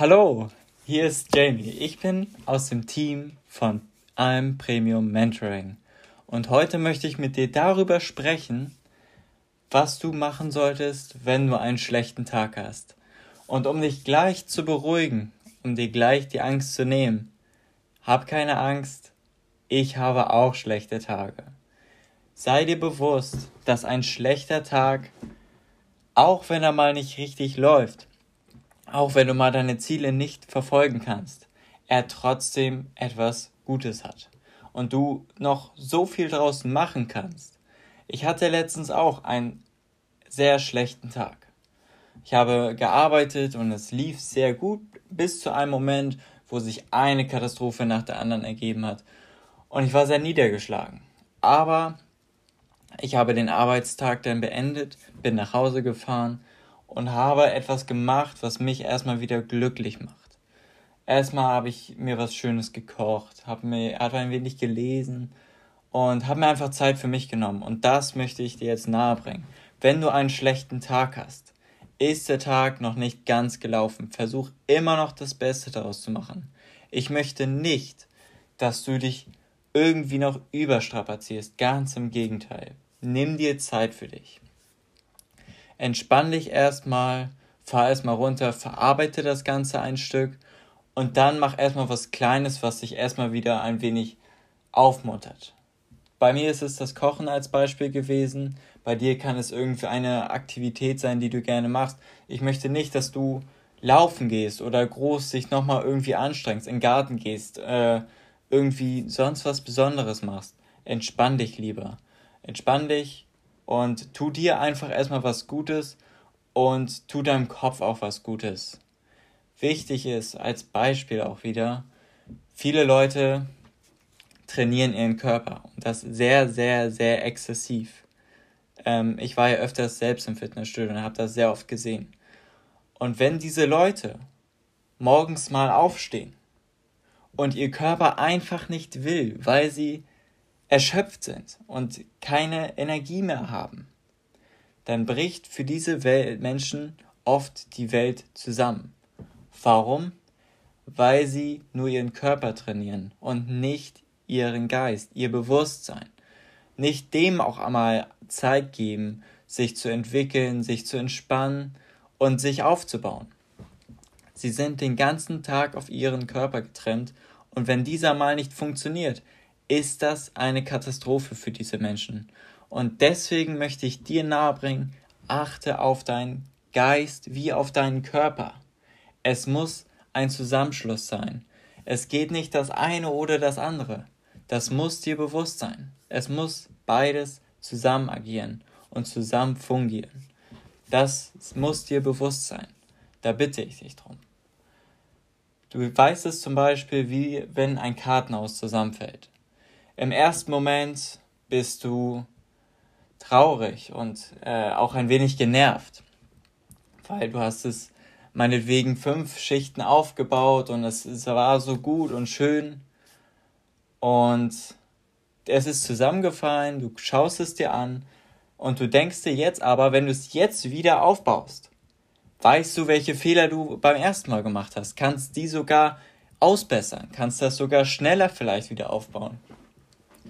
Hallo, hier ist Jamie. Ich bin aus dem Team von I'm Premium Mentoring. Und heute möchte ich mit dir darüber sprechen, was du machen solltest, wenn du einen schlechten Tag hast. Und um dich gleich zu beruhigen, um dir gleich die Angst zu nehmen, hab keine Angst, ich habe auch schlechte Tage. Sei dir bewusst, dass ein schlechter Tag, auch wenn er mal nicht richtig läuft, auch wenn du mal deine Ziele nicht verfolgen kannst, er trotzdem etwas Gutes hat und du noch so viel draußen machen kannst. Ich hatte letztens auch einen sehr schlechten Tag. Ich habe gearbeitet und es lief sehr gut bis zu einem Moment, wo sich eine Katastrophe nach der anderen ergeben hat. Und ich war sehr niedergeschlagen. Aber ich habe den Arbeitstag dann beendet, bin nach Hause gefahren und habe etwas gemacht, was mich erstmal wieder glücklich macht. Erstmal habe ich mir was Schönes gekocht, habe mir habe ein wenig gelesen und habe mir einfach Zeit für mich genommen und das möchte ich dir jetzt nahebringen. Wenn du einen schlechten Tag hast, ist der Tag noch nicht ganz gelaufen. Versuch immer noch das Beste daraus zu machen. Ich möchte nicht, dass du dich irgendwie noch überstrapazierst. Ganz im Gegenteil. Nimm dir Zeit für dich entspann dich erstmal, fahr erstmal runter, verarbeite das Ganze ein Stück und dann mach erstmal was Kleines, was dich erstmal wieder ein wenig aufmuntert. Bei mir ist es das Kochen als Beispiel gewesen. Bei dir kann es irgendwie eine Aktivität sein, die du gerne machst. Ich möchte nicht, dass du laufen gehst oder groß dich nochmal irgendwie anstrengst, in den Garten gehst, äh, irgendwie sonst was Besonderes machst. Entspann dich lieber. Entspann dich, und tu dir einfach erstmal was Gutes und tu deinem Kopf auch was Gutes. Wichtig ist als Beispiel auch wieder, viele Leute trainieren ihren Körper und das sehr, sehr, sehr exzessiv. Ähm, ich war ja öfters selbst im Fitnessstudio und habe das sehr oft gesehen. Und wenn diese Leute morgens mal aufstehen und ihr Körper einfach nicht will, weil sie erschöpft sind und keine Energie mehr haben, dann bricht für diese Welt Menschen oft die Welt zusammen. Warum? Weil sie nur ihren Körper trainieren und nicht ihren Geist, ihr Bewusstsein. Nicht dem auch einmal Zeit geben, sich zu entwickeln, sich zu entspannen und sich aufzubauen. Sie sind den ganzen Tag auf ihren Körper getrennt und wenn dieser mal nicht funktioniert, ist das eine Katastrophe für diese Menschen. Und deswegen möchte ich dir nahebringen, achte auf deinen Geist wie auf deinen Körper. Es muss ein Zusammenschluss sein. Es geht nicht das eine oder das andere. Das muss dir bewusst sein. Es muss beides zusammen agieren und zusammen fungieren. Das muss dir bewusst sein. Da bitte ich dich drum. Du weißt es zum Beispiel, wie wenn ein Kartenhaus zusammenfällt. Im ersten Moment bist du traurig und äh, auch ein wenig genervt, weil du hast es meinetwegen fünf Schichten aufgebaut und es, es war so gut und schön und es ist zusammengefallen, du schaust es dir an und du denkst dir jetzt aber, wenn du es jetzt wieder aufbaust, weißt du, welche Fehler du beim ersten Mal gemacht hast, kannst die sogar ausbessern, kannst das sogar schneller vielleicht wieder aufbauen.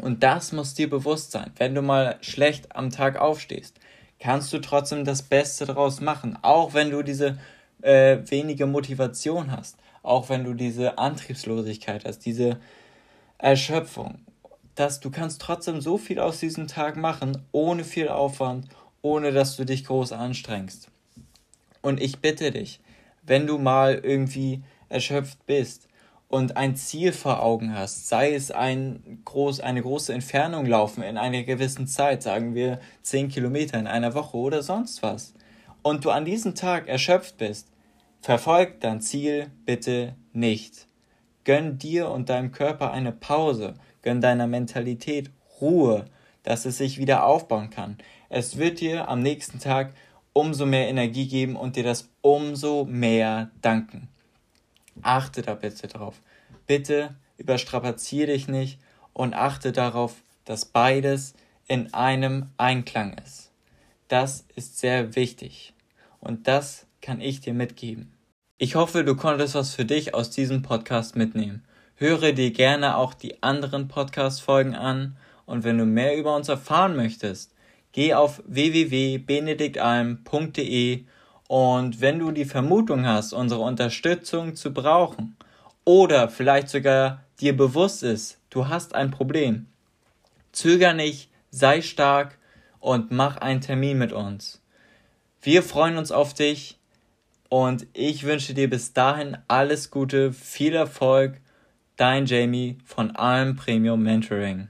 Und das muss dir bewusst sein. Wenn du mal schlecht am Tag aufstehst, kannst du trotzdem das Beste daraus machen. Auch wenn du diese äh, wenige Motivation hast. Auch wenn du diese Antriebslosigkeit hast, diese Erschöpfung. Dass du kannst trotzdem so viel aus diesem Tag machen, ohne viel Aufwand, ohne dass du dich groß anstrengst. Und ich bitte dich, wenn du mal irgendwie erschöpft bist, und ein Ziel vor Augen hast, sei es ein groß, eine große Entfernung laufen in einer gewissen Zeit, sagen wir zehn Kilometer in einer Woche oder sonst was, und du an diesem Tag erschöpft bist, verfolg dein Ziel bitte nicht. Gönn dir und deinem Körper eine Pause, gönn deiner Mentalität Ruhe, dass es sich wieder aufbauen kann. Es wird dir am nächsten Tag umso mehr Energie geben und dir das umso mehr danken. Achte da bitte drauf. Bitte überstrapazier dich nicht und achte darauf, dass beides in einem Einklang ist. Das ist sehr wichtig und das kann ich dir mitgeben. Ich hoffe, du konntest was für dich aus diesem Podcast mitnehmen. Höre dir gerne auch die anderen Podcast-Folgen an und wenn du mehr über uns erfahren möchtest, geh auf www.benediktalm.de und wenn du die Vermutung hast, unsere Unterstützung zu brauchen oder vielleicht sogar dir bewusst ist, du hast ein Problem, zöger nicht, sei stark und mach einen Termin mit uns. Wir freuen uns auf dich und ich wünsche dir bis dahin alles Gute, viel Erfolg Dein Jamie von Alm Premium Mentoring.